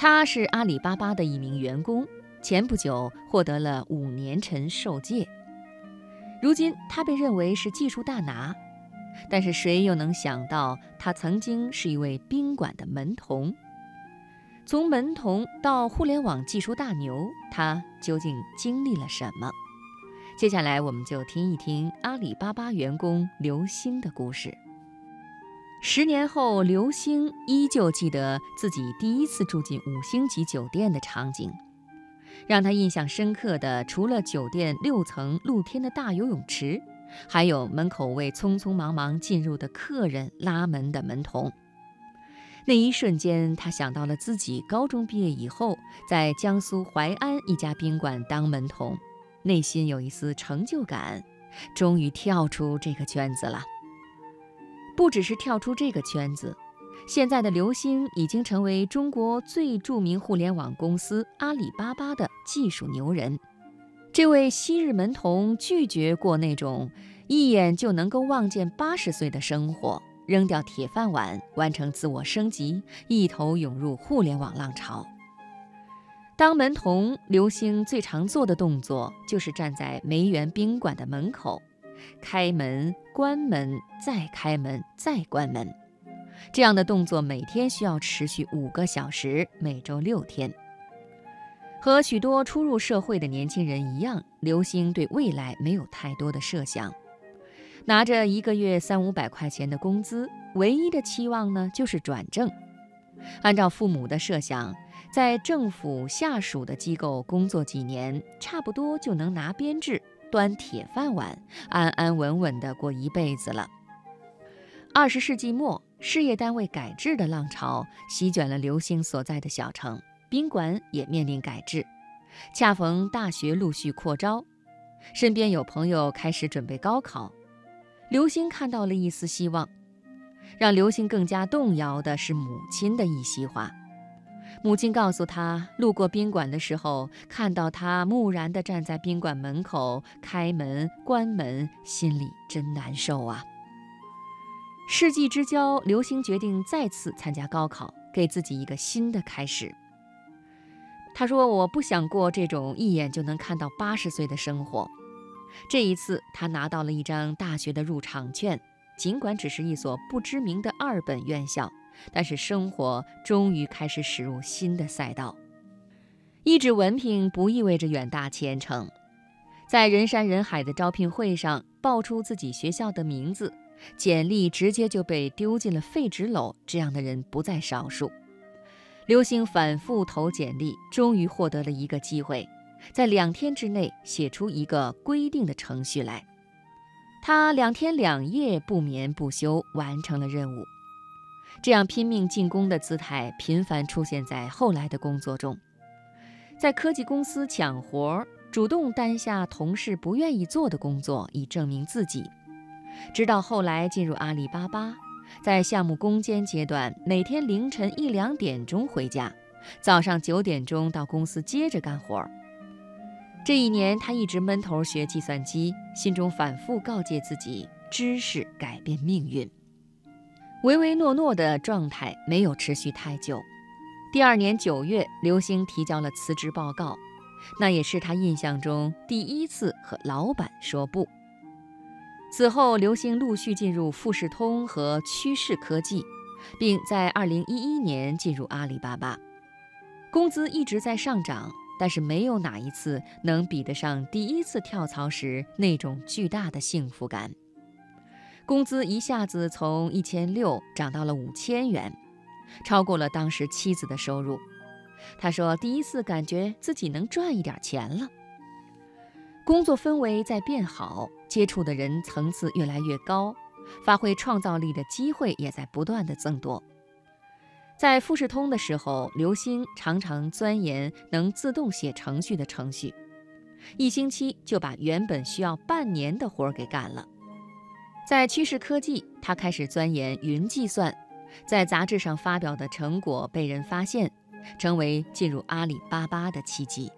他是阿里巴巴的一名员工，前不久获得了五年陈受戒。如今他被认为是技术大拿，但是谁又能想到他曾经是一位宾馆的门童？从门童到互联网技术大牛，他究竟经历了什么？接下来我们就听一听阿里巴巴员工刘星的故事。十年后，刘星依旧记得自己第一次住进五星级酒店的场景。让他印象深刻的，除了酒店六层露天的大游泳池，还有门口为匆匆忙忙进入的客人拉门的门童。那一瞬间，他想到了自己高中毕业以后在江苏淮安一家宾馆当门童，内心有一丝成就感，终于跳出这个圈子了。不只是跳出这个圈子，现在的刘星已经成为中国最著名互联网公司阿里巴巴的技术牛人。这位昔日门童拒绝过那种一眼就能够望见八十岁的生活，扔掉铁饭碗，完成自我升级，一头涌入互联网浪潮。当门童，刘星最常做的动作就是站在梅园宾馆的门口。开门、关门、再开门、再关门，这样的动作每天需要持续五个小时，每周六天。和许多初入社会的年轻人一样，刘星对未来没有太多的设想，拿着一个月三五百块钱的工资，唯一的期望呢就是转正。按照父母的设想，在政府下属的机构工作几年，差不多就能拿编制。端铁饭碗，安安稳稳地过一辈子了。二十世纪末，事业单位改制的浪潮席卷了刘星所在的小城，宾馆也面临改制。恰逢大学陆续扩招，身边有朋友开始准备高考，刘星看到了一丝希望。让刘星更加动摇的是母亲的一席话。母亲告诉他，路过宾馆的时候，看到他木然地站在宾馆门口，开门关门，心里真难受啊。世纪之交，刘星决定再次参加高考，给自己一个新的开始。他说：“我不想过这种一眼就能看到八十岁的生活。”这一次，他拿到了一张大学的入场券，尽管只是一所不知名的二本院校。但是生活终于开始驶入新的赛道，一纸文凭不意味着远大前程，在人山人海的招聘会上报出自己学校的名字，简历直接就被丢进了废纸篓，这样的人不在少数。刘星反复投简历，终于获得了一个机会，在两天之内写出一个规定的程序来，他两天两夜不眠不休完成了任务。这样拼命进攻的姿态频繁出现在后来的工作中，在科技公司抢活儿，主动担下同事不愿意做的工作以证明自己。直到后来进入阿里巴巴，在项目攻坚阶段，每天凌晨一两点钟回家，早上九点钟到公司接着干活儿。这一年，他一直闷头学计算机，心中反复告诫自己：知识改变命运。唯唯诺诺的状态没有持续太久。第二年九月，刘星提交了辞职报告，那也是他印象中第一次和老板说不。此后，刘星陆续进入富士通和趋势科技，并在二零一一年进入阿里巴巴。工资一直在上涨，但是没有哪一次能比得上第一次跳槽时那种巨大的幸福感。工资一下子从一千六涨到了五千元，超过了当时妻子的收入。他说：“第一次感觉自己能赚一点钱了。”工作氛围在变好，接触的人层次越来越高，发挥创造力的机会也在不断的增多。在富士通的时候，刘星常常钻研能自动写程序的程序，一星期就把原本需要半年的活儿给干了。在趋势科技，他开始钻研云计算，在杂志上发表的成果被人发现，成为进入阿里巴巴的契机。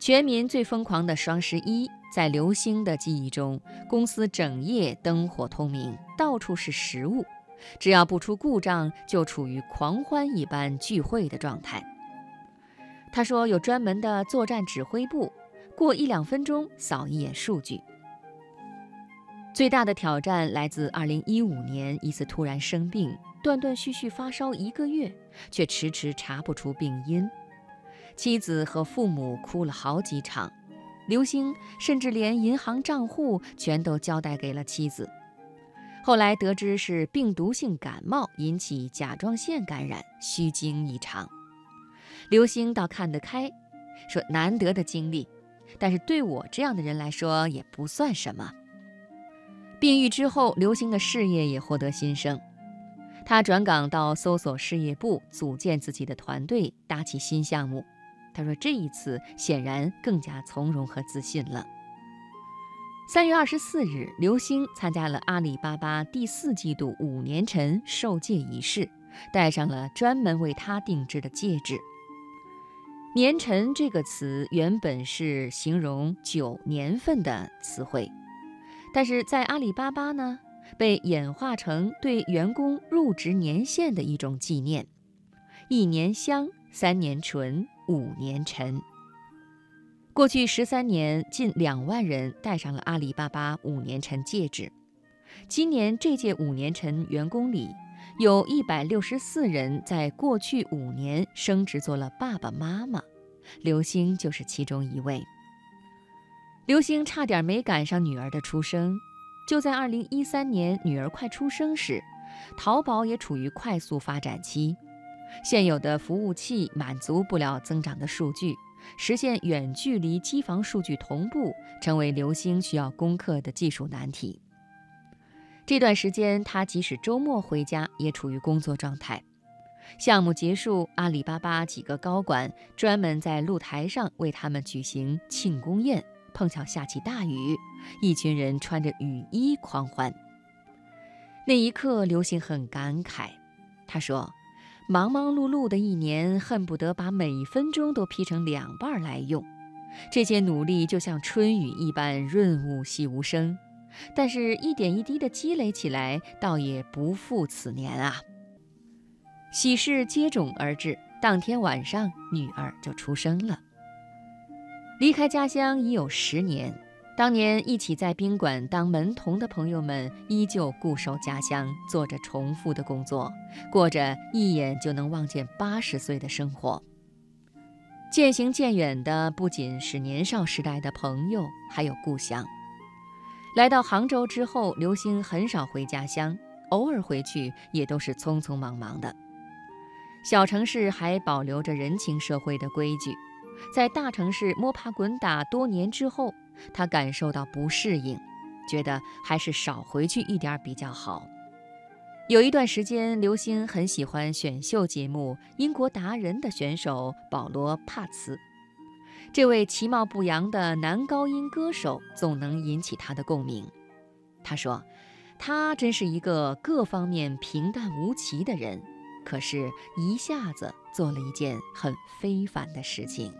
全民最疯狂的双十一，在刘星的记忆中，公司整夜灯火通明，到处是实物，只要不出故障，就处于狂欢一般聚会的状态。他说有专门的作战指挥部，过一两分钟扫一眼数据。最大的挑战来自2015年一次突然生病，断断续续发烧一个月，却迟迟查不出病因。妻子和父母哭了好几场，刘星甚至连银行账户全都交代给了妻子。后来得知是病毒性感冒引起甲状腺感染，虚惊一场。刘星倒看得开，说难得的经历，但是对我这样的人来说也不算什么。病愈之后，刘星的事业也获得新生。他转岗到搜索事业部，组建自己的团队，搭起新项目。他说：“这一次显然更加从容和自信了。”三月二十四日，刘星参加了阿里巴巴第四季度五年陈授戒仪式，戴上了专门为他定制的戒指。年陈这个词原本是形容九年份的词汇。但是在阿里巴巴呢，被演化成对员工入职年限的一种纪念，一年香，三年醇，五年陈。过去十三年，近两万人戴上了阿里巴巴五年陈戒指。今年这届五年陈员工里，有一百六十四人在过去五年升职做了爸爸妈妈，刘星就是其中一位。刘星差点没赶上女儿的出生，就在二零一三年女儿快出生时，淘宝也处于快速发展期，现有的服务器满足不了增长的数据，实现远距离机房数据同步成为刘星需要攻克的技术难题。这段时间，他即使周末回家也处于工作状态。项目结束，阿里巴巴几个高管专门在露台上为他们举行庆功宴。碰巧下起大雨，一群人穿着雨衣狂欢。那一刻，刘星很感慨，他说：“忙忙碌碌的一年，恨不得把每分钟都劈成两半来用。这些努力就像春雨一般润物细无声，但是一点一滴的积累起来，倒也不负此年啊。”喜事接踵而至，当天晚上，女儿就出生了。离开家乡已有十年，当年一起在宾馆当门童的朋友们依旧固守家乡，做着重复的工作，过着一眼就能望见八十岁的生活。渐行渐远的不仅是年少时代的朋友，还有故乡。来到杭州之后，刘星很少回家乡，偶尔回去也都是匆匆忙忙的。小城市还保留着人情社会的规矩。在大城市摸爬滚打多年之后，他感受到不适应，觉得还是少回去一点比较好。有一段时间，刘星很喜欢选秀节目《英国达人》的选手保罗·帕茨。这位其貌不扬的男高音歌手总能引起他的共鸣。他说：“他真是一个各方面平淡无奇的人，可是一下子做了一件很非凡的事情。”